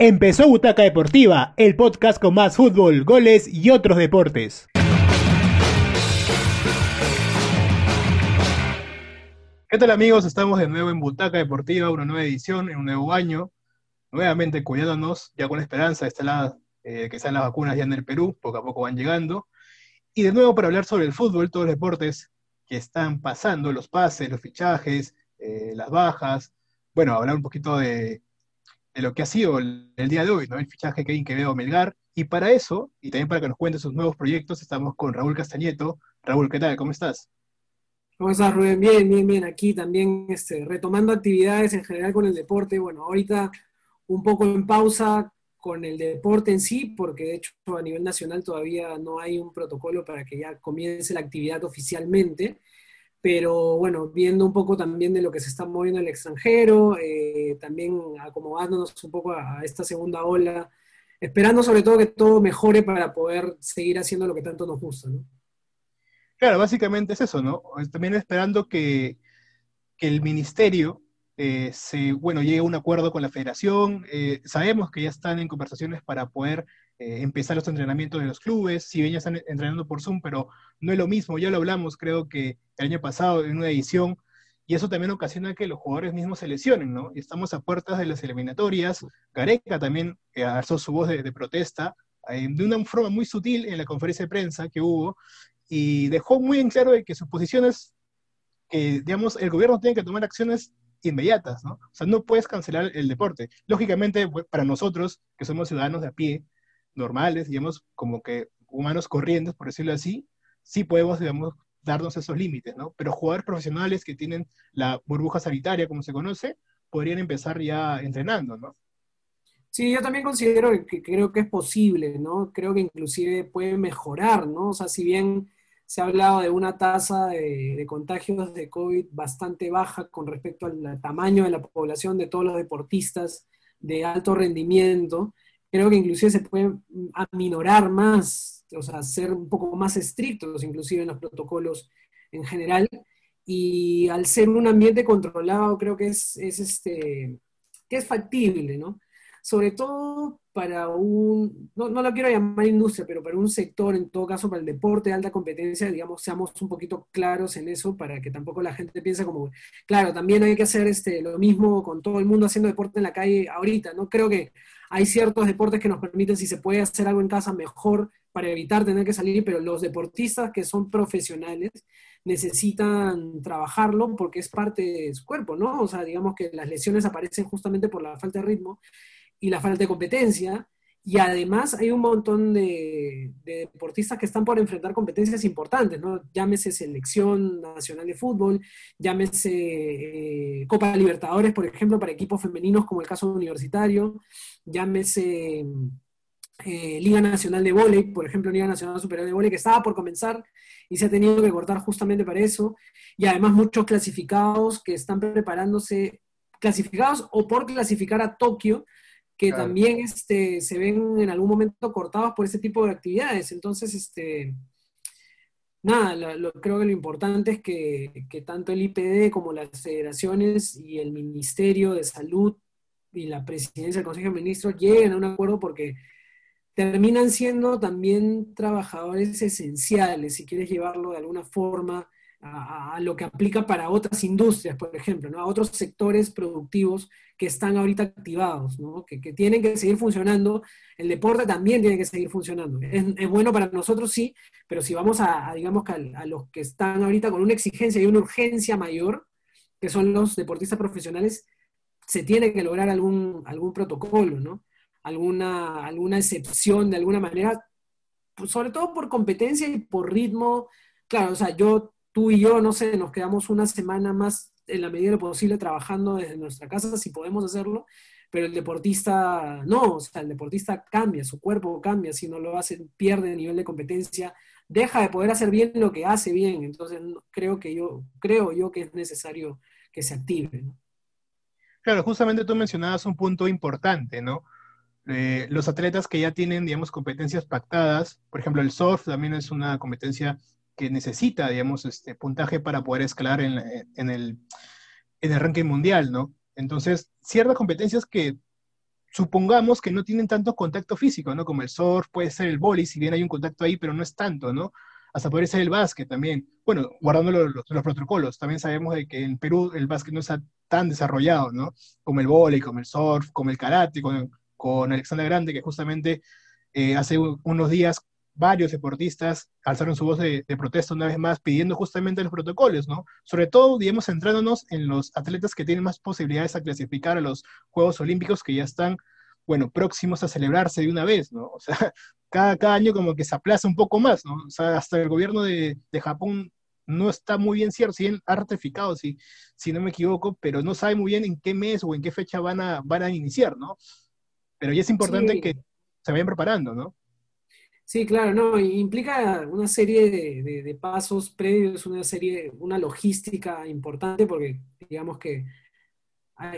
Empezó Butaca Deportiva, el podcast con más fútbol, goles y otros deportes. ¿Qué tal amigos? Estamos de nuevo en Butaca Deportiva, una nueva edición, en un nuevo año, nuevamente cuidándonos, ya con esperanza de la, eh, que están las vacunas ya en el Perú, poco a poco van llegando. Y de nuevo para hablar sobre el fútbol, todos los deportes que están pasando, los pases, los fichajes, eh, las bajas, bueno, hablar un poquito de, de lo que ha sido el, día de hoy, ¿no? El fichaje que Quevedo Melgar. Y para eso, y también para que nos cuente sus nuevos proyectos, estamos con Raúl Castañeto. Raúl, ¿qué tal? ¿Cómo estás? ¿Cómo estás, Rubén? Bien, bien, bien. Aquí también este, retomando actividades en general con el deporte. Bueno, ahorita un poco en pausa con el deporte en sí, porque de hecho a nivel nacional todavía no hay un protocolo para que ya comience la actividad oficialmente pero bueno, viendo un poco también de lo que se está moviendo en el extranjero, eh, también acomodándonos un poco a, esta segunda ola, esperando sobre todo que todo mejore para poder seguir haciendo lo que tanto nos gusta, ¿no? Claro, básicamente es eso, ¿no? También esperando que, que el ministerio eh, se, bueno, llegue a un acuerdo con la federación. Eh, sabemos que ya están en conversaciones para poder eh, empezar los entrenamientos de los clubes, si bien ya están entrenando por Zoom, pero no es lo mismo, ya lo hablamos creo que el año pasado en una edición, y eso también ocasiona que los jugadores mismos se lesionen, ¿no? Y estamos a puertas de las eliminatorias, Gareca también eh, alzó su voz de, protesta, eh, de una forma muy sutil en la conferencia de prensa que hubo, y dejó muy en claro de que sus posiciones, que digamos, el gobierno tiene que tomar acciones inmediatas, ¿no? O sea, no puedes cancelar el deporte. Lógicamente, para nosotros, que somos ciudadanos de a pie, normales, digamos, como que humanos corrientes, por decirlo así, sí podemos, digamos, darnos esos límites, ¿no? Pero jugadores profesionales que tienen la burbuja sanitaria, como se conoce, podrían empezar ya entrenando, ¿no? Sí, yo también considero que creo que es posible, ¿no? Creo que inclusive puede mejorar, ¿no? O sea, si bien se ha hablado de una tasa de, de, contagios de COVID bastante baja con respecto al tamaño de la población de todos los deportistas de alto rendimiento, creo que inclusive se puede aminorar más, o sea, ser un poco más estrictos inclusive en los protocolos en general. Y al ser un ambiente controlado, creo que es, es este, que es factible, ¿no? Sobre todo para un, no, no lo quiero llamar industria, pero para un sector, en todo caso, para el deporte de alta competencia, digamos, seamos un poquito claros en eso para que tampoco la gente piense como, claro, también hay que hacer este, lo mismo con todo el mundo haciendo deporte en la calle ahorita, ¿no? Creo que hay ciertos deportes que nos permiten, si se puede hacer algo en casa, mejor para evitar tener que salir, pero los deportistas que son profesionales necesitan trabajarlo porque es parte de su cuerpo, ¿no? O sea, digamos que las lesiones aparecen justamente por la falta de ritmo y la falta de competencia. Y además hay un montón de, deportistas que están por enfrentar competencias importantes, ¿no? Llámese Selección Nacional de Fútbol, llámese eh, Copa Libertadores, por ejemplo, para equipos femeninos como el caso universitario, llámese eh, Liga Nacional de Voley, por ejemplo, Liga Nacional Superior de Voley, que estaba por comenzar y se ha tenido que cortar justamente para eso. Y además muchos clasificados que están preparándose, clasificados o por clasificar a Tokio, que también este, se ven en algún momento cortados por ese tipo de actividades. Entonces, este, nada, lo, creo que lo importante es que, que, tanto el IPD como las federaciones y el Ministerio de Salud y la presidencia del Consejo de Ministros lleguen a un acuerdo porque terminan siendo también trabajadores esenciales, si quieres llevarlo de alguna forma a, lo que aplica para otras industrias, por ejemplo, ¿no? a otros sectores productivos que están ahorita activados, ¿no? que, que, tienen que seguir funcionando. El deporte también tiene que seguir funcionando. Es, es bueno para nosotros, sí, pero si vamos a, digamos, a, a, los que están ahorita con una exigencia y una urgencia mayor, que son los deportistas profesionales, se tiene que lograr algún, algún protocolo, ¿no? Alguna, alguna excepción de alguna manera, pues sobre todo por competencia y por ritmo. Claro, o sea, yo tú y yo, no sé, nos quedamos una semana más en la medida de lo posible trabajando desde nuestra casa, si podemos hacerlo, pero el deportista no, o sea, el deportista cambia, su cuerpo cambia, si no lo hace, pierde nivel de competencia, deja de poder hacer bien lo que hace bien, entonces creo que yo, creo yo que es necesario que se active. Claro, justamente tú mencionabas un punto importante, ¿no? Eh, los atletas que ya tienen, digamos, competencias pactadas, por ejemplo, el surf también es una competencia que necesita, digamos, este puntaje para poder escalar en, en, el, en el ranking mundial, ¿no? Entonces, ciertas competencias que supongamos que no tienen tanto contacto físico, ¿no? Como el surf, puede ser el boli, si bien hay un contacto ahí, pero no es tanto, ¿no? Hasta podría ser el básquet también. Bueno, guardando los, los, protocolos, también sabemos de que en Perú el básquet no está tan desarrollado, ¿no? Como el boli, como el surf, como el karate, con, con Alexandra Grande, que justamente eh, hace unos días varios deportistas alzaron su voz de, protesta una vez más pidiendo justamente los protocolos, ¿no? Sobre todo, digamos, centrándonos en los atletas que tienen más posibilidades a clasificar a los Juegos Olímpicos que ya están, bueno, próximos a celebrarse de una vez, ¿no? O sea, cada, cada año como que se aplaza un poco más, ¿no? O sea, hasta el gobierno de, de Japón no está muy bien cierto, si bien ha ratificado, si, si no me equivoco, pero no sabe muy bien en qué mes o en qué fecha van a, van a iniciar, ¿no? Pero ya es importante que se vayan preparando, ¿no? Sí, claro, no, implica una serie de, pasos previos, una serie, una logística importante, porque digamos que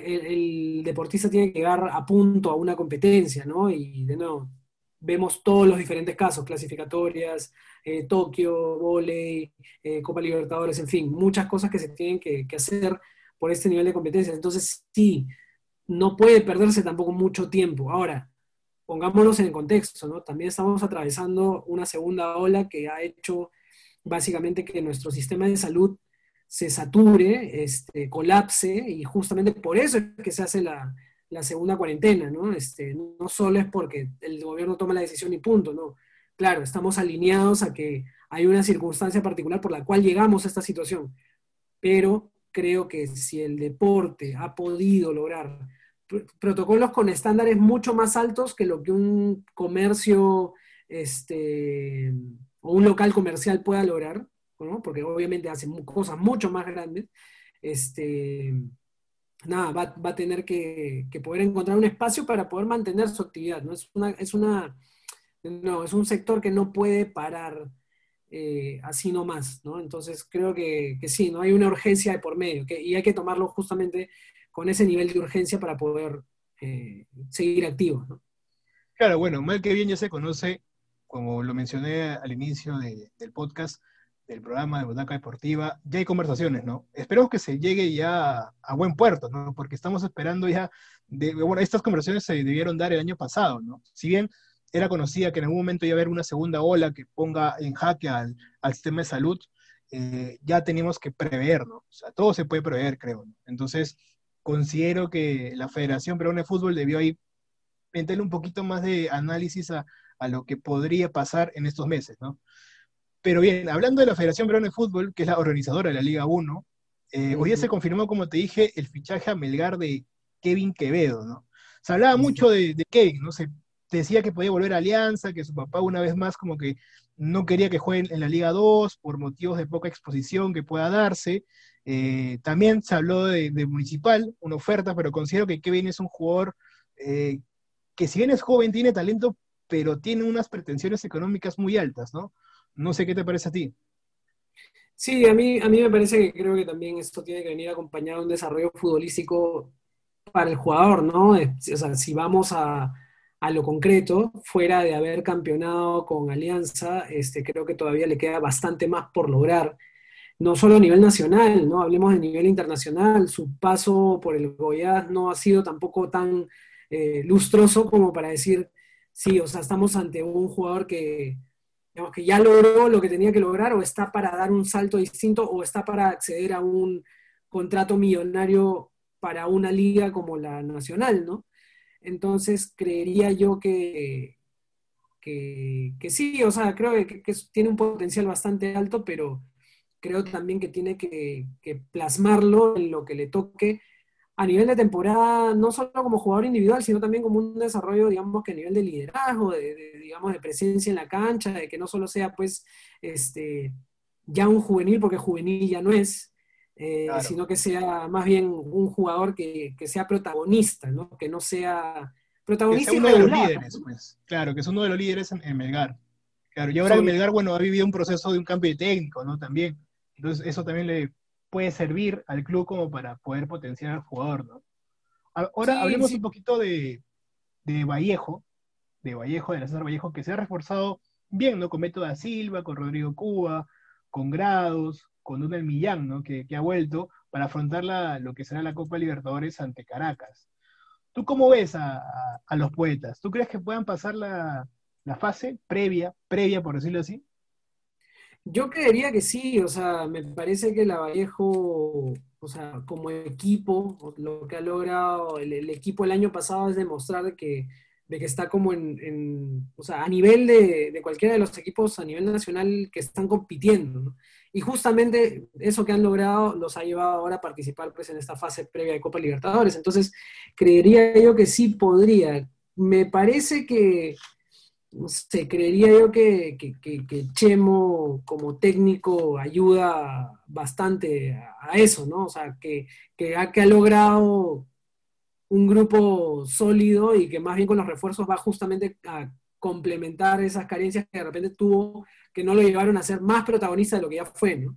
el, deportista tiene que llegar a punto a una competencia, ¿no? Y de nuevo, vemos todos los diferentes casos, clasificatorias, eh, Tokio, volei, eh, Copa Libertadores, en fin, muchas cosas que se tienen que, que hacer por este nivel de competencia. Entonces, sí, no puede perderse tampoco mucho tiempo. Ahora, pongámonos en el contexto, ¿no? También estamos atravesando una segunda ola que ha hecho básicamente que nuestro sistema de salud se sature, este, colapse, y justamente por eso es que se hace la, segunda cuarentena, ¿no? Este, no solo es porque el gobierno toma la decisión y punto, ¿no? Claro, estamos alineados a que hay una circunstancia particular por la cual llegamos a esta situación, pero creo que si el deporte ha podido lograr protocolos con estándares mucho más altos que lo que un comercio este, o un local comercial pueda lograr, ¿no? porque obviamente hacen cosas mucho más grandes, este, nada, va, a tener que, poder encontrar un espacio para poder mantener su actividad. ¿no? Es, una, es, una, no, es un sector que no puede parar eh, así nomás. ¿no? Entonces creo que, sí, ¿no? hay una urgencia de por medio y hay que tomarlo justamente con ese nivel de urgencia para poder eh, seguir activos. Claro, bueno, mal que bien ya se conoce, como lo mencioné al inicio del podcast, del programa de Botaca Deportiva, ya hay conversaciones, ¿no? Esperemos que se llegue ya a, buen puerto, ¿no? Porque estamos esperando ya, de, bueno, estas conversaciones se debieron dar el año pasado, ¿no? Si bien era conocida que en algún momento iba a haber una segunda ola que ponga en jaque al, al sistema de salud, eh, ya teníamos que prever, ¿no? O sea, todo se puede prever, creo. Entonces, considero que la Federación Peruana de Fútbol debió ahí meterle un poquito más de análisis a, lo que podría pasar en estos meses, ¿no? Pero bien, hablando de la Federación Peruana de Fútbol, que es la organizadora de la Liga 1, eh, hoy ya se confirmó, como te dije, el fichaje a Melgar de Kevin Quevedo, ¿no? Se hablaba mucho de, Kevin, ¿no? Se decía que podía volver a Alianza, que su papá una vez más como que no quería que juegue en la Liga 2 por motivos de poca exposición que pueda darse, eh, también se habló de, Municipal, una oferta, pero considero que Kevin es un jugador eh, que si bien es joven, tiene talento, pero tiene unas pretensiones económicas muy altas, ¿no? No sé qué te parece a ti. Sí, a mí, a mí me parece que creo que también esto tiene que venir acompañado de un desarrollo futbolístico para el jugador, ¿no? O sea, si vamos a, a lo concreto, fuera de haber campeonado con Alianza, este, creo que todavía le queda bastante más por lograr no solo a nivel nacional, ¿no? Hablemos de nivel internacional, su paso por el Goiás no ha sido tampoco tan eh, lustroso como para decir, sí, o sea, estamos ante un jugador que, digamos, que ya logró lo que tenía que lograr o está para dar un salto distinto o está para acceder a un contrato millonario para una liga como la nacional, ¿no? Entonces, creería yo que, que, sí, o sea, creo que, tiene un potencial bastante alto, pero creo también que tiene que, plasmarlo en lo que le toque a nivel de temporada, no solo como jugador individual, sino también como un desarrollo, digamos, que a nivel de liderazgo, de, digamos, de presencia en la cancha, de que no solo sea, pues, este, ya un juvenil, porque juvenil ya no es, eh, sino que sea más bien un jugador que, sea protagonista, ¿no? Que no sea protagonista. uno de los líderes, pues. Claro, que es uno de los líderes en, Melgar. Claro, y ahora en Melgar, bueno, ha vivido un proceso de un cambio de técnico, ¿no? También. Entonces, eso también le puede servir al club como para poder potenciar al jugador, ¿no? Ahora hablemos un poquito de, Vallejo, de Vallejo, de la César Vallejo, que se ha reforzado bien, ¿no? Con Beto da Silva, con Rodrigo Cuba, con Grados, con Donald Millán, ¿no? Que, ha vuelto para afrontar lo que será la Copa Libertadores ante Caracas. ¿Tú cómo ves a, los poetas? ¿Tú crees que puedan pasar la, fase previa, previa, por decirlo así? Yo creería que sí, o sea, me parece que la Vallejo, o sea, como equipo, lo que ha logrado el, equipo el año pasado es demostrar que, de que está como en, o sea, a nivel de, de, cualquiera de los equipos a nivel nacional que están compitiendo, ¿no? Y justamente eso que han logrado los ha llevado ahora a participar pues, en esta fase previa de Copa Libertadores. Entonces, creería yo que sí podría. Me parece que, no sé, creería yo que, Chemo como técnico ayuda bastante a, eso, ¿no? O sea, que, ha, que ha logrado un grupo sólido y que más bien con los refuerzos va justamente a complementar esas carencias que de repente tuvo, que no lo llevaron a ser más protagonista de lo que ya fue, ¿no?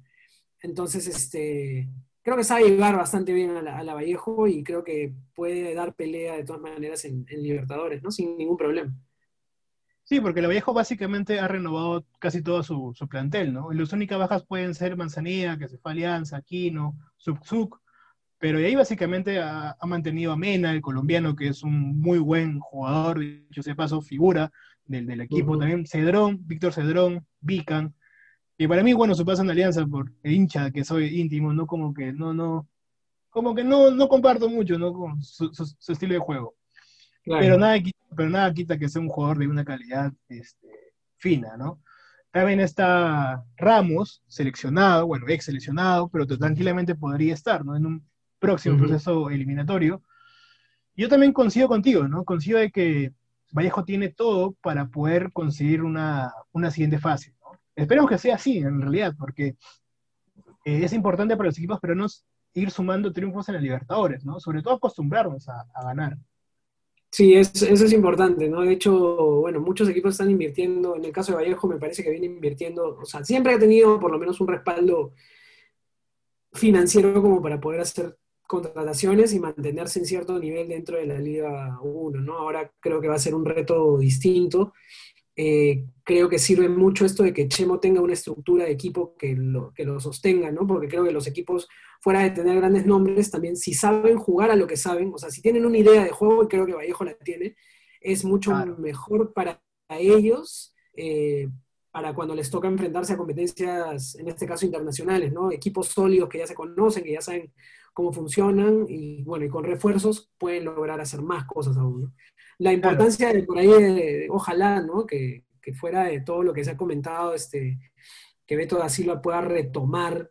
Entonces, este, creo que sabe llevar bastante bien a la, Vallejo y creo que puede dar pelea de todas maneras en, Libertadores, ¿no? Sin ningún problema. Sí, porque la Vallejo básicamente ha renovado casi todo su, plantel, ¿no? Las únicas bajas pueden ser Manzanilla, que se fue Alianza, Aquino, Subzuk, pero ahí básicamente ha, mantenido a Mena, el colombiano, que es un muy buen jugador, dicho sea paso, figura, del, equipo. También Cedrón, Víctor Cedrón, Vican. Y para mí, bueno, su paso en alianza por el hincha que soy íntimo, no como que no, no, como que no, no comparto mucho, ¿no? Con su, estilo de juego. Pero, nada, pero nada quita que sea un jugador de una calidad este, fina, ¿no? También está Ramos, seleccionado, bueno, ex seleccionado, pero tranquilamente podría estar, ¿no? En un próximo proceso eliminatorio. Yo también coincido contigo, ¿no? Coincido de que Vallejo tiene todo para poder conseguir una, siguiente fase. Esperemos que sea así, en realidad, porque eh, es importante para los equipos no ir sumando triunfos en la Libertadores, ¿no? Sobre todo acostumbrarnos a, ganar. Sí, eso es importante, ¿no? De hecho, bueno, muchos equipos están invirtiendo, en el caso de Vallejo me parece que viene invirtiendo, o sea, siempre ha tenido por lo menos un respaldo financiero como para poder hacer contrataciones y mantenerse en cierto nivel dentro de la Liga 1, ¿no? Ahora creo que va a ser un reto distinto. Eh, creo que sirve mucho esto de que Chemo tenga una estructura de equipo que lo, que lo sostenga, ¿no? Porque creo que los equipos, fuera de tener grandes nombres, también si saben jugar a lo que saben, o sea, si tienen una idea de juego, y creo que Vallejo la tiene, es mucho mejor para ellos, eh, para cuando les toca enfrentarse a competencias, en este caso internacionales, ¿no? Equipos sólidos que ya se conocen, que ya saben cómo funcionan y bueno, y con refuerzos pueden lograr hacer más cosas aún. La importancia de por ahí, ojalá, ¿no? Que, fuera de todo lo que se ha comentado, este, que Beto da Silva pueda retomar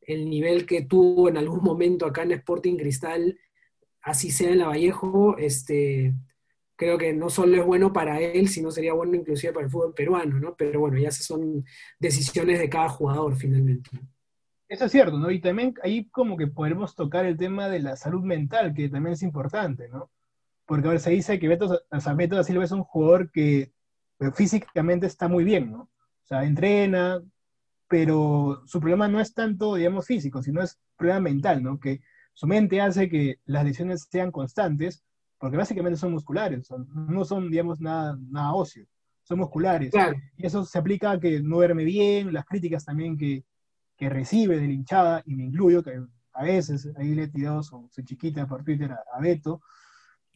el nivel que tuvo en algún momento acá en Sporting Cristal, así sea en la Vallejo, este, creo que no solo es bueno para él, sino sería bueno inclusive para el fútbol peruano, ¿no? Pero bueno, ya son decisiones de cada jugador finalmente. Eso es cierto, ¿no? Y también ahí como que podemos tocar el tema de la salud mental, que también es importante, ¿no? Porque a ver, se dice que Beto, o Beto da Silva es un jugador que eh, físicamente está muy bien, ¿no? O sea, entrena, pero su problema no es tanto, digamos, físico, sino es problema mental, ¿no? Que su mente hace que las lesiones sean constantes, porque básicamente son musculares, no son, digamos, nada, nada óseo, son musculares. Y eso se aplica a que no duerme bien, las críticas también que, que recibe de la hinchada, y me incluyo, que a veces ahí le he tirado su, chiquita por Twitter a, Beto,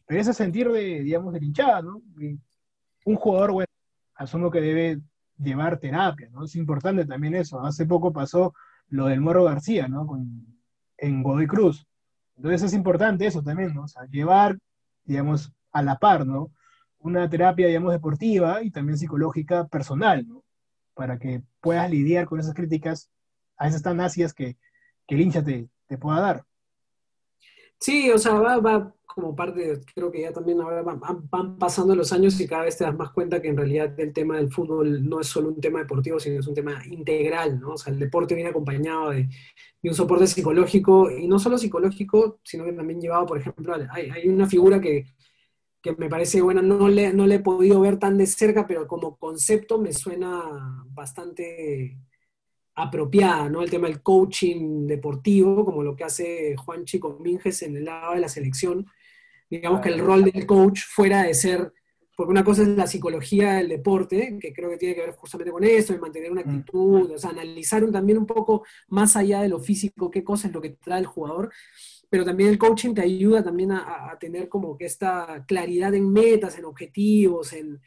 pero ese sentir de, digamos, de la hinchada, ¿no? un jugador, bueno, asumo que debe llevar terapia, ¿no? Es importante también eso. Hace poco pasó lo del Morro García, ¿no? Con, en Godoy Cruz. Entonces es importante eso también, ¿no? O sea, llevar, digamos, a la par, ¿no? Una terapia, digamos, deportiva y también psicológica personal, ¿no? Para que puedas lidiar con esas críticas a veces tan ácidas que, que el hincha te, pueda dar. Sí, o sea, va, como parte, creo que ya también ahora van, pasando los años y cada vez te das más cuenta que en realidad el tema del fútbol no es solo un tema deportivo, sino es un tema integral, ¿no? O sea, el deporte viene acompañado de, un soporte psicológico, y no solo psicológico, sino que también llevado, por ejemplo, hay, hay una figura que, que, me parece buena, no le, no le he podido ver tan de cerca, pero como concepto me suena bastante apropiada, ¿no? El tema del coaching deportivo, como lo que hace Juan Chico Minges en el lado de la selección. Digamos que el rol del coach fuera de ser, porque una cosa es la psicología del deporte, que creo que tiene que ver justamente con eso, de mantener una mm. actitud, o sea, analizar también un poco más allá de lo físico, qué cosa es lo que trae el jugador, pero también el coaching te ayuda también a, tener como que esta claridad en metas, en objetivos, en,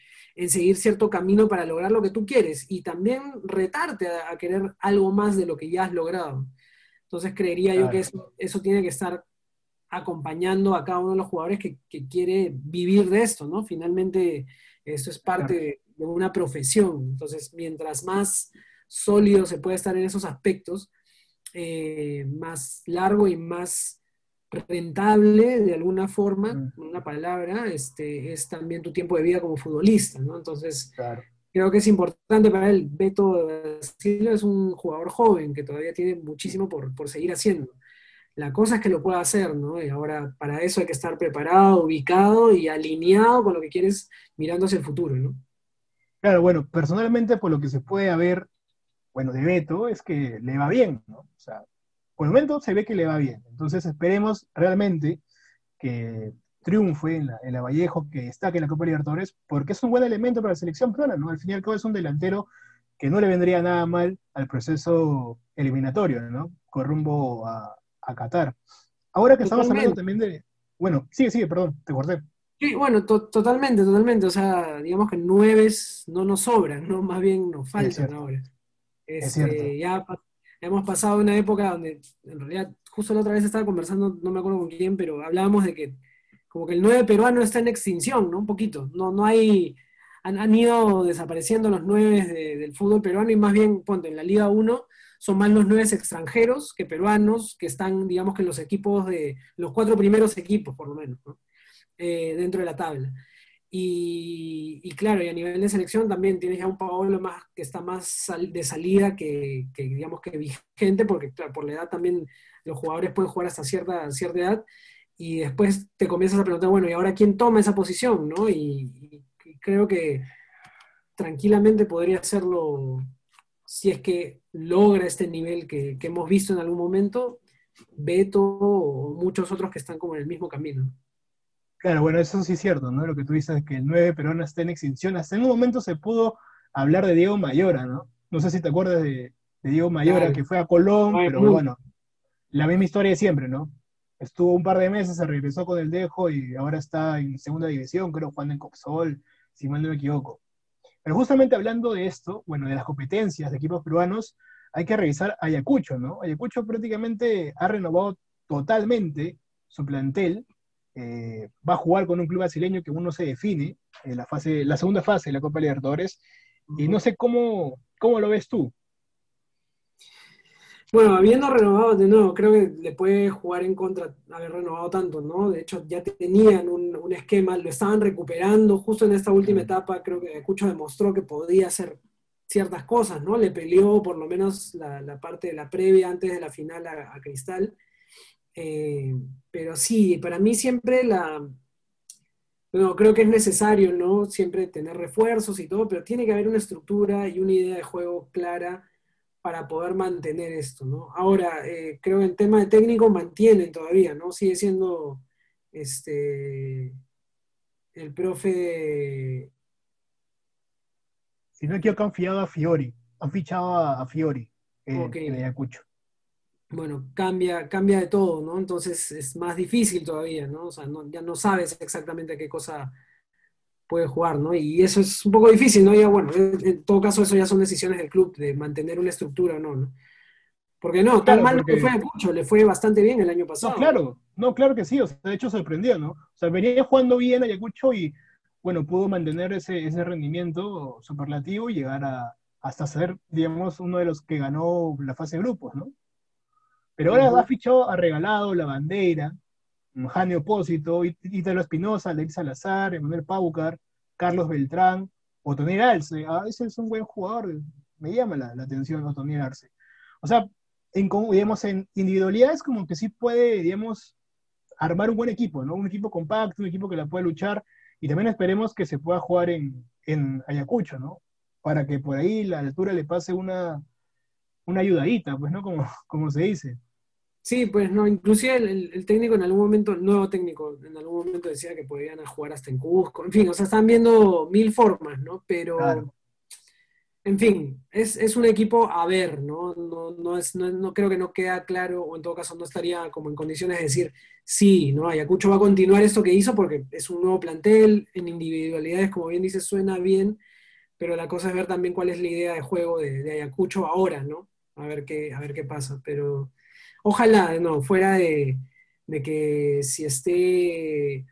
seguir cierto camino para lograr lo que tú quieres y también retarte a, querer algo más de lo que ya has logrado. Entonces creería yo que eso, eso, tiene que estar acompañando a cada uno de los jugadores que, quiere vivir de esto, ¿no? Finalmente, esto es parte de una profesión. Entonces, mientras más sólido se puede estar en esos aspectos, eh, más largo y más rentable de alguna forma, una palabra, este, es también tu tiempo de vida como futbolista, ¿no? Entonces, creo que es importante para él. Beto Silva es un jugador joven que todavía tiene muchísimo por, por seguir haciendo. La cosa es que lo pueda hacer, ¿no? Y ahora para eso hay que estar preparado, ubicado y alineado con lo que quieres mirando hacia el futuro, ¿no? Claro, bueno, personalmente por lo que se puede ver, bueno, de Beto, es que le va bien, ¿no? O sea, por el momento se ve que le va bien. Entonces esperemos realmente que triunfe en la, Vallejo, que destaque en la Copa Libertadores, porque es un buen elemento para la selección peruana, ¿no? Al fin y al cabo es un delantero que no le vendría nada mal al proceso eliminatorio, ¿no? Con rumbo a, Qatar. Ahora que estamos hablando también de... Bueno, sigue, sigue, perdón, te corté. Sí, bueno, totalmente, totalmente. O sea, digamos que nueves no nos sobran, ¿no? Más bien nos faltan ahora. es cierto. Este, ya hemos pasado una época donde, en realidad, justo la otra vez estaba conversando, no me acuerdo con quién, pero hablábamos de que como que el 9 peruano está en extinción, ¿no? Un poquito. No, no hay, han, ido desapareciendo los 9 del fútbol peruano y más bien, ponte, en la Liga 1 son más los 9 extranjeros que peruanos, que están, digamos que en los equipos de, los cuatro primeros equipos, por lo menos, ¿no? Eh, dentro de la tabla. Y, claro, y a nivel de selección también tienes ya un Paolo más que está más de salida que, digamos que vigente, porque por la edad también los jugadores pueden jugar hasta cierta, cierta edad, y después te comienzas a preguntar, bueno, ¿y ahora quién toma esa posición? ¿no? Y, creo que tranquilamente podría hacerlo si es que logra este nivel que, que hemos visto en algún momento, Beto o muchos otros que están como en el mismo camino. Claro, bueno, eso sí es cierto, ¿no? Lo que tú dices, que el 9 peruano está en extinción. Hasta en un momento se pudo hablar de Diego Mayora, ¿no? No sé si te acuerdas de, Diego Mayora, que fue a Colón, pero bueno, la misma historia de siempre, ¿no? Estuvo un par de meses, se regresó con el Dejo y ahora está en segunda división, creo, jugando en Coxol, si mal no me equivoco. Pero justamente hablando de esto, bueno, de las competencias de equipos peruanos, hay que revisar Ayacucho, ¿no? Ayacucho prácticamente ha renovado totalmente su plantel eh, va a jugar con un club brasileño que uno se define en la, fase, la segunda fase de la Copa Libertadores. Y no sé cómo, cómo lo ves tú. Bueno, habiendo renovado de nuevo, creo que le puede jugar en contra haber renovado tanto, ¿no? De hecho, ya tenían un, esquema, lo estaban recuperando justo en esta última etapa, creo que Cucho demostró que podía hacer ciertas cosas, ¿no? Le peleó por lo menos la, parte de la previa antes de la final a Cristal. Eh, pero sí, para mí siempre la... Bueno, creo que es necesario, ¿no? Siempre tener refuerzos y todo, pero tiene que haber una estructura y una idea de juego clara para poder mantener esto, ¿no? Ahora, eh, creo que en tema de técnico mantienen todavía, ¿no? Sigue siendo este el profe. Si no que han confiado a Fiori, han fichado a, Fiori eh, en Ayacucho bueno, cambia, cambia de todo, ¿no? Entonces es más difícil todavía, ¿no? O sea, ya no sabes exactamente qué cosa puede jugar, ¿no? Y eso es un poco difícil, ¿no? Ya, bueno, en todo caso eso ya son decisiones del club, de mantener una estructura, ¿no? ¿no? Porque no, tan mal porque... fue mucho, le fue bastante bien el año pasado. No, claro, no, claro que sí, o sea, de hecho sorprendió, ¿no? O sea, venía jugando bien Ayacucho y, bueno, pudo mantener ese, ese rendimiento superlativo y llegar a, hasta ser, digamos, uno de los que ganó la fase de grupos, ¿no? Pero ahora ha fichado, ha regalado la bandera, Jane Opósito, Ítalo Espinosa, Alex Salazar, Emanuel Paucar, Carlos Beltrán, Otoniel Arce. Ah, ese es un buen jugador, me llama la, atención Otoniel Arce. O sea, en, digamos, en individualidades como que sí puede, digamos, armar un buen equipo, ¿no? Un equipo compacto, un equipo que la pueda luchar, y también esperemos que se pueda jugar en, Ayacucho, ¿no? Para que por ahí la altura le pase una, una ayudadita, pues, ¿no? Como, como se dice. Sí, pues no, inclusive el, técnico en algún momento, el nuevo técnico, en algún momento decía que podían jugar hasta en Cusco, en fin, o sea, están viendo mil formas, ¿no? Pero en fin, es, un equipo a ver, ¿no? No, es, no, creo que no queda claro, o en todo caso no estaría como en condiciones de decir, sí, ¿no? Ayacucho va a continuar esto que hizo porque es un nuevo plantel, en individualidades, como bien dice, suena bien, pero la cosa es ver también cuál es la idea de juego de, Ayacucho ahora, ¿no? A ver qué, a ver qué pasa, pero ojalá, no, fuera de, que si esté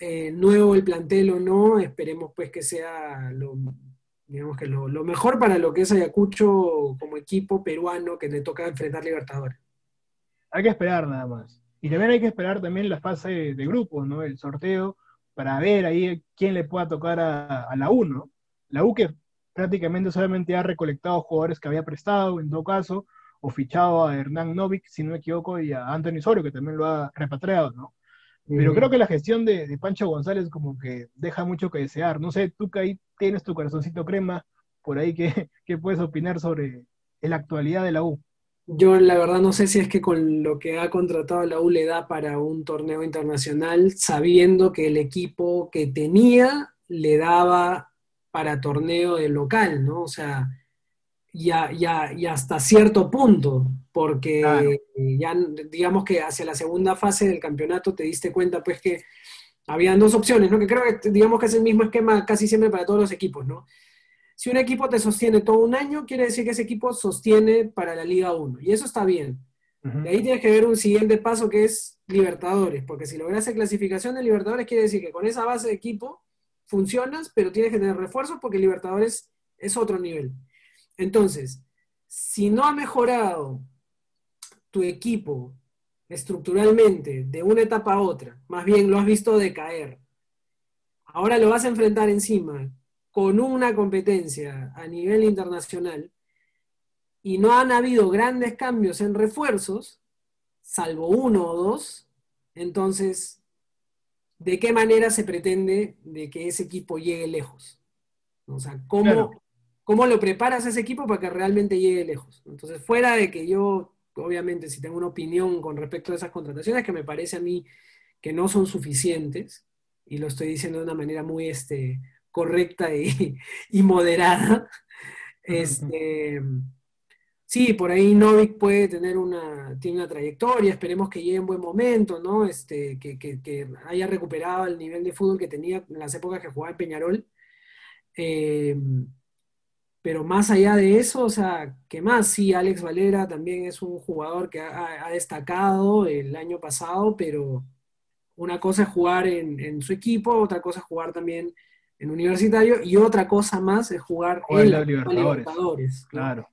eh, nuevo el plantel o no, esperemos pues que sea lo digamos que lo, mejor para lo que es Ayacucho como equipo peruano que le toca enfrentar Libertadores. Hay que esperar nada más. Y también hay que esperar también la fase de, grupos, ¿no? El sorteo para ver ahí quién le pueda tocar a, la U, ¿no? La U que prácticamente solamente ha recolectado jugadores que había prestado, en todo caso, o fichado a Hernán Novik, si no me equivoco, y a Anthony Sorio, que también lo ha repatriado, ¿no? Pero creo que la gestión de, Pancho González como que deja mucho que desear. No sé, tú que ahí tienes tu corazoncito crema, por ahí, ¿qué, puedes opinar sobre la actualidad de la U? Yo la verdad no sé si es que con lo que ha contratado la U le da para un torneo internacional, sabiendo que el equipo que tenía le daba para torneo de local, ¿no? O sea, ya, ya, y hasta cierto punto, porque ya digamos que hacia la segunda fase del campeonato te diste cuenta pues que habían dos opciones, ¿no? Que creo que digamos que es el mismo esquema casi siempre para todos los equipos, ¿no? Si un equipo te sostiene todo un año, quiere decir que ese equipo sostiene para la Liga 1, y eso está bien. De ahí tienes que ver un siguiente paso que es Libertadores, porque si logras clasificación de Libertadores, quiere decir que con esa base de equipo funcionas, pero tienes que tener refuerzos porque Libertadores es otro nivel. Entonces, si no ha mejorado tu equipo estructuralmente de una etapa a otra, más bien lo has visto decaer, ahora lo vas a enfrentar encima con una competencia a nivel internacional y no han habido grandes cambios en refuerzos, salvo uno o dos, entonces, ¿de qué manera se pretende de que ese equipo llegue lejos? O sea, ¿cómo, ¿Cómo lo preparas a ese equipo para que realmente llegue lejos? Entonces, fuera de que yo, obviamente, si tengo una opinión con respecto a esas contrataciones, que me parece a mí que no son suficientes, y lo estoy diciendo de una manera muy este, correcta y, moderada, este, sí, por ahí Novik puede tener una, tiene una trayectoria, esperemos que llegue en buen momento, ¿no? Este, que, que, haya recuperado el nivel de fútbol que tenía en las épocas que jugaba en Peñarol. Eh, pero más allá de eso, o sea, ¿qué más? Sí, Alex Valera también es un jugador que ha, destacado el año pasado, pero una cosa es jugar en, su equipo, otra cosa es jugar también en universitario, y otra cosa más es jugar en la Libertadores. claro.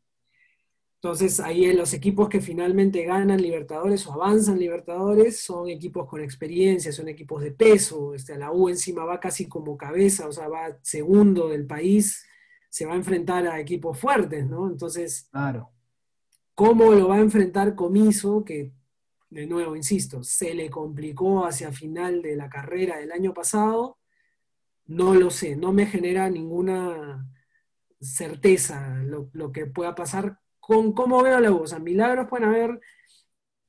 Entonces, ahí los equipos que finalmente ganan Libertadores o avanzan Libertadores son equipos con experiencia, son equipos de peso. Este, la U encima va casi como cabeza, o sea, va segundo del país se va a enfrentar a equipos fuertes, ¿no? Entonces, claro. ¿cómo lo va a enfrentar Comiso? Que, de nuevo, insisto, se le complicó hacia final de la carrera del año pasado. No lo sé, no me genera ninguna certeza lo, que pueda pasar con cómo veo la U. O sea, milagros pueden haber,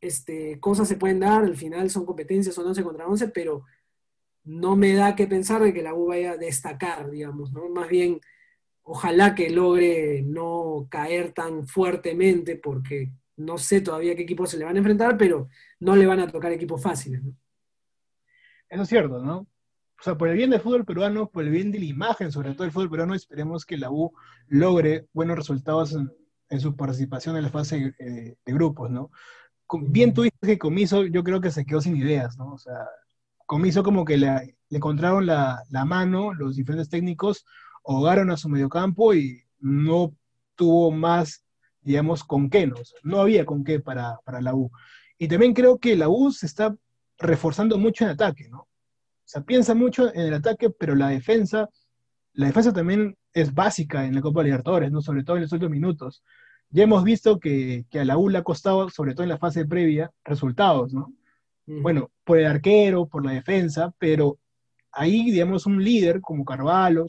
este, cosas se pueden dar, al final son competencias, son 11 contra 11, pero no me da que pensar de que la U vaya a destacar, digamos, ¿no? Más bien Ojalá que logre no caer tan fuertemente porque no sé todavía qué equipos se le van a enfrentar, pero no le van a tocar equipos fáciles. Eso es cierto, ¿no? O sea, por el bien del fútbol peruano, por el bien de la imagen, sobre todo del fútbol peruano, esperemos que la U logre buenos resultados en, su participación en la fase eh, de grupos, ¿no? Bien tú dices que Comiso yo creo que se quedó sin ideas, ¿no? O sea, Comiso como que le, encontraron la, la, mano los diferentes técnicos ahogaron a su mediocampo y no tuvo más, digamos, con qué, ¿no? no había con qué para, la U. Y también creo que la U se está reforzando mucho en ataque, ¿no? O sea, piensa mucho en el ataque, pero la defensa, la defensa también es básica en la Copa Libertadores, ¿no? Sobre todo en los últimos minutos. Ya hemos visto que, a la U le ha costado, sobre todo en la fase previa, resultados, ¿no? Bueno, por el arquero, por la defensa, pero ahí, digamos, un líder como Carvalho,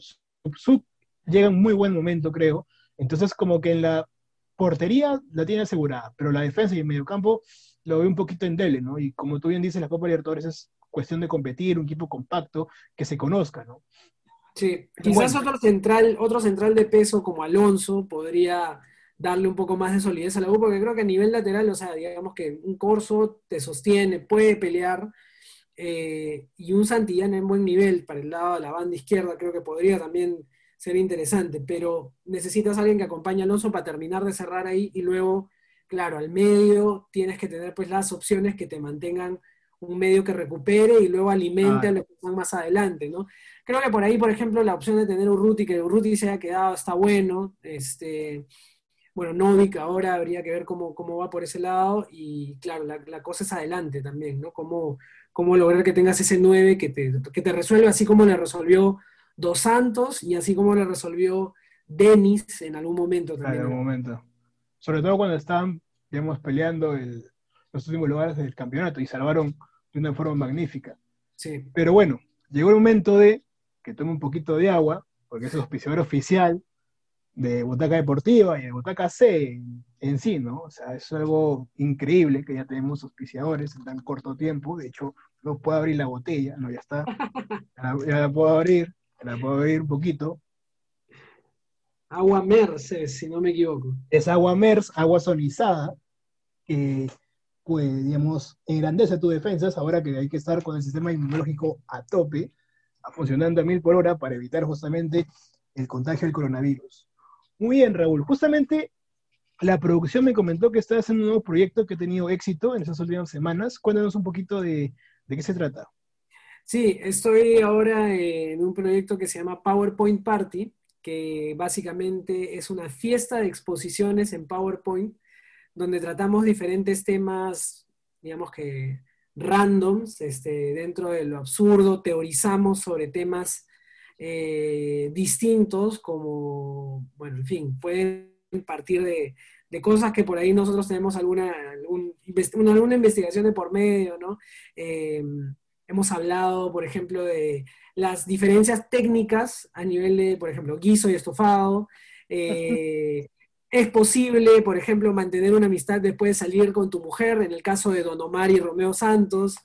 Sub llega en muy buen momento, creo. Entonces, como que en la portería la tiene asegurada, pero la defensa y el mediocampo lo veo un poquito endeble, ¿no? Y como tú bien dices, la Copa Libertadores es cuestión de competir, un equipo compacto, que se conozca, ¿no? Sí, quizás otro central, otro central de peso como Alonso podría darle un poco más de solidez a la U, porque creo que a nivel lateral, o sea, digamos que un Corso te sostiene, puede pelear, eh, y un Santillán en buen nivel para el lado de la banda izquierda, creo que podría también ser interesante, pero necesitas a alguien que acompañe a Alonso para terminar de cerrar ahí y luego, claro, al medio tienes que tener pues las opciones que te mantengan un medio que recupere y luego alimente a los que están más adelante, ¿no? Creo que por ahí, por ejemplo, la opción de tener Urruti, que Urruti se haya quedado, está bueno, este, bueno, Novik ahora habría que ver cómo, cómo va por ese lado y claro, la, cosa es adelante también, ¿no? Cómo, cómo lograr que tengas ese 9 que te, que te resuelva así como le resolvió Dos Santos y así como le resolvió Denis en algún momento también. en algún momento. Sobre todo cuando estaban, digamos, peleando el, los últimos lugares del campeonato y salvaron de una forma magnífica. Sí. Pero bueno, llegó el momento de que tome un poquito de agua, porque es el auspiciador oficial de Butaca Deportiva y de Butaca C en, sí, ¿no? O sea, es algo increíble que ya tenemos auspiciadores en tan corto tiempo. De hecho, no puedo abrir la botella, no, ya está. Ya la, puedo abrir, ya la puedo abrir un poquito. Agua Merce, si no me equivoco. Es agua Mers, agua sonizada, que pues, digamos, engrandece tu defensas ahora que hay que estar con el sistema inmunológico a tope, funcionando a mil por hora para evitar justamente el contagio del coronavirus. Muy bien, Raúl. Justamente la producción me comentó que está haciendo un nuevo proyecto que ha tenido éxito en esas últimas semanas. Cuéntanos un poquito de, de qué se trata. Sí, estoy ahora en un proyecto que se llama PowerPoint Party, que básicamente es una fiesta de exposiciones en PowerPoint donde tratamos diferentes temas, digamos que randoms, este, dentro de lo absurdo, teorizamos sobre temas eh, distintos, como, bueno, en fin, pueden partir de, cosas que por ahí nosotros tenemos alguna, alguna investigación de por medio, ¿no? Eh, hemos hablado, por ejemplo, de las diferencias técnicas a nivel de, por ejemplo, guiso y estofado. Eh, es posible, por ejemplo, mantener una amistad después de salir con tu mujer, en el caso de Don Omar y Romeo Santos.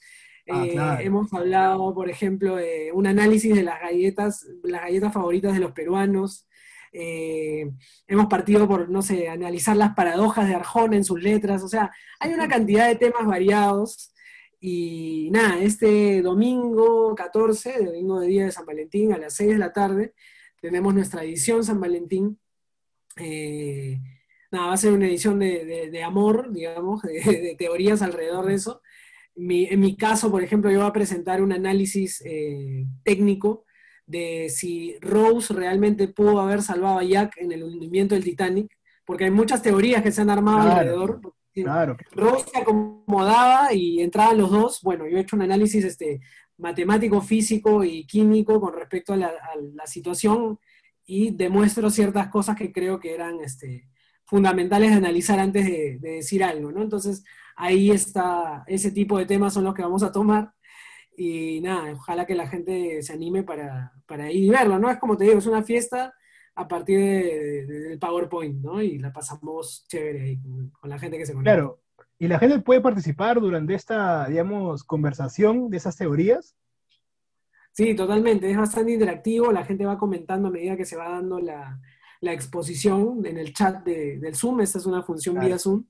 Ah, eh, hemos hablado, por ejemplo, de un análisis de las galletas, las galletas favoritas de los peruanos. Eh, hemos partido por, no sé, analizar las paradojas de Arjona en sus letras. O sea, hay una cantidad de temas variados. Y nada, este domingo 14, domingo de día de San Valentín, a las 6 de la tarde, tenemos nuestra edición San Valentín eh, nada, va a ser una edición de, amor, digamos, de, teorías alrededor de eso. En mi caso, por ejemplo, yo voy a presentar un análisis eh, técnico de si Rose realmente pudo haber salvado a Jack en el hundimiento del Titanic, porque hay muchas teorías que se han armado alrededor. Claro. Rose se acomodaba y entraban los dos. Bueno, yo he hecho un análisis este, matemático, físico y químico con respecto a la, a la situación y demuestro ciertas cosas que creo que eran este, fundamentales de analizar antes de, decir algo, ¿no? Entonces, ahí está, ese tipo de temas son los que vamos a tomar y nada, ojalá que la gente se anime para, para ir y verlo, ¿no? Es como te digo, es una fiesta a partir del PowerPoint, ¿no? Y la pasamos chévere ahí con, la gente que se conoce. Claro, y la gente puede participar durante esta, digamos, conversación de esas teorías. Sí, totalmente, es bastante interactivo, la gente va comentando a medida que se va dando la, exposición en el chat del Zoom, esta es una función vía Zoom,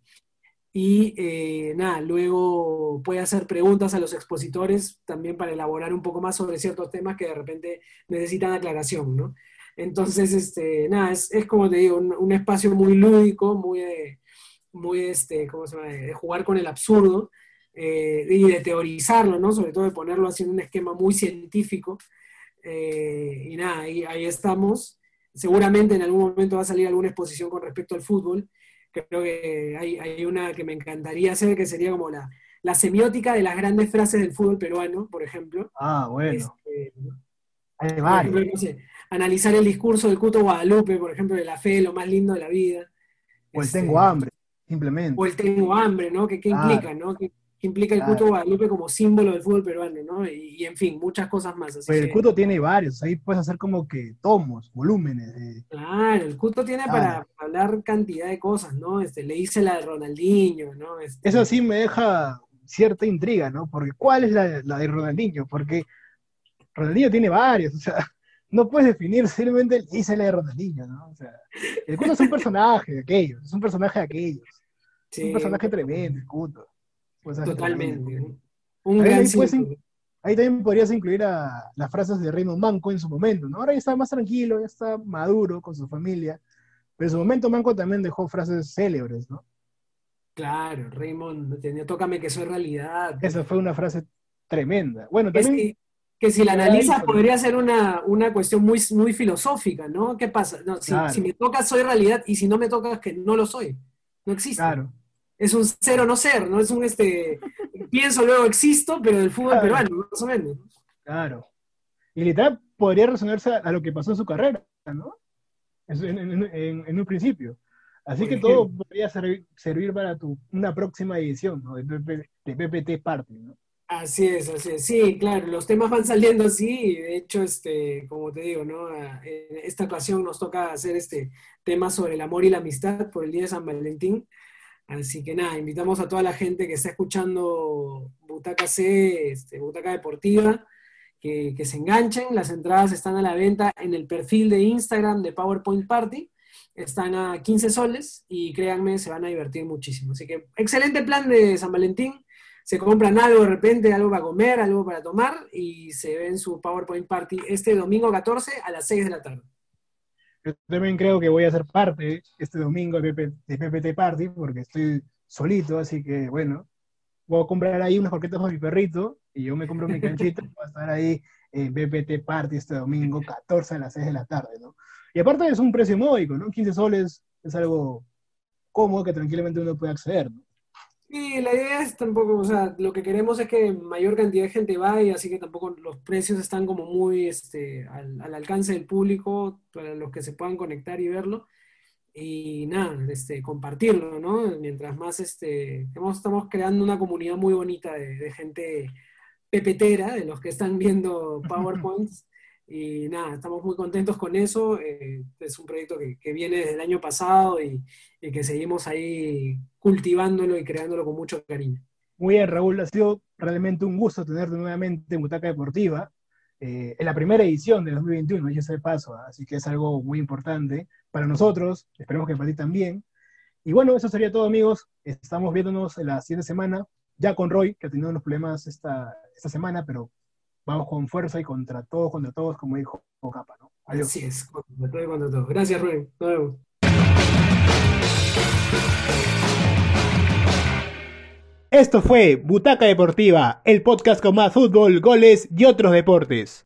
y eh, nada, luego puede hacer preguntas a los expositores también para elaborar un poco más sobre ciertos temas que de repente necesitan aclaración, ¿no? Entonces, este, nada, es, como te digo, un, espacio muy lúdico, muy, muy este, ¿cómo se llama? de jugar con el absurdo, eh, y de teorizarlo, ¿no? Sobre todo de ponerlo así en un esquema muy científico. Eh, y nada, ahí, ahí, estamos. Seguramente en algún momento va a salir alguna exposición con respecto al fútbol. Creo que hay, hay una que me encantaría hacer, que sería como la, la, semiótica de las grandes frases del fútbol peruano, por ejemplo. Ah, bueno. Este, hay analizar el discurso del Cuto Guadalupe, por ejemplo, de la fe, lo más lindo de la vida. O el tengo este, hambre, simplemente. O el tengo hambre, ¿no? ¿Qué, qué implica, no? que implica el Cuto Guadalupe como símbolo del fútbol peruano, ¿no? Y, en fin, muchas cosas más. pues el Cuto tiene varios, ahí puedes hacer como que tomos, volúmenes. Claro, el Cuto tiene para hablar cantidad de cosas, ¿no? Este, le hice la de Ronaldinho, ¿no? Este, Eso sí me deja cierta intriga, ¿no? Porque ¿cuál es la, de Ronaldinho? Porque Ronaldinho tiene varios, o sea, no puedes definir simplemente el Isla de Ronaldinho, ¿no? O sea, el Cuto es un personaje de aquellos, es un personaje de aquellos. Es un personaje tremendo, el Cuto. Totalmente. Un ahí, ahí, también podrías incluir a las frases de Reino Manco en su momento, ¿no? Ahora ya está más tranquilo, ya está maduro con su familia, pero en su momento Manco también dejó frases célebres, ¿no? Claro, Raymond, tócame que soy realidad. Esa fue una frase tremenda. Bueno, también que si la analizas podría ser una, cuestión muy, muy filosófica, ¿no? ¿Qué pasa? si, me toca soy realidad y si no me toca es que no lo soy. No existe. Claro. Es un ser o no ser, ¿no? Es un este pienso luego existo, pero del fútbol peruano, más o menos. Claro. Y literal podría resonarse a, lo que pasó en su carrera, ¿no? En, un principio. Así que todo podría servir, para tu, una próxima edición ¿no? de, de PPT Party, ¿no? Así es, así es. Sí, claro, los temas van saliendo así. De hecho, este, como te digo, ¿no? En esta ocasión nos toca hacer este tema sobre el amor y la amistad por el Día de San Valentín. Así que nada, invitamos a toda la gente que está escuchando Butaca C, este, Butaca Deportiva, que, que se enganchen. Las entradas están a la venta en el perfil de Instagram de PowerPoint Party. Están a 15 soles y créanme, se van a divertir muchísimo. Así que excelente plan de San Valentín se compran algo de repente, algo para comer, algo para tomar y se ven su PowerPoint Party este domingo 14 a las 6 de la tarde. Yo también creo que voy a ser parte este domingo de, PPT Party porque estoy solito, así que bueno, voy a comprar ahí unas croquetas para mi perrito y yo me compro mi canchita y voy a estar ahí en PPT Party este domingo 14 a las 6 de la tarde, ¿no? Y aparte es un precio módico, ¿no? 15 soles es algo cómodo que tranquilamente uno puede acceder, ¿no? Sí, la idea es tampoco, o sea, lo que queremos es que mayor cantidad de gente vaya, así que tampoco los precios están como muy este, al, alcance del público para los que se puedan conectar y verlo. Y nada, este, compartirlo, ¿no? Mientras más este, estamos creando una comunidad muy bonita de, de gente pepetera, de los que están viendo PowerPoints. Y nada, estamos muy contentos con eso. Eh, es un proyecto que, que, viene desde el año pasado y, y, que seguimos ahí cultivándolo y creándolo con mucho cariño. Muy bien, Raúl, ha sido realmente un gusto tenerte nuevamente en Butaca Deportiva. Eh, en la primera edición de 2021, ya se paso, así que es algo muy importante para nosotros, esperemos que para ti también. Y bueno, eso sería todo, amigos. Estamos viéndonos en la siguiente semana, ya con Roy, que ha tenido unos problemas esta, esta semana, pero vamos con fuerza y contra todos, contra todos, como dijo Capa, ¿no? Adiós. Así es, contra todo y contra todos. Gracias, Rubén. Nos vemos. Esto fue Butaca Deportiva, el podcast con más fútbol, goles y otros deportes.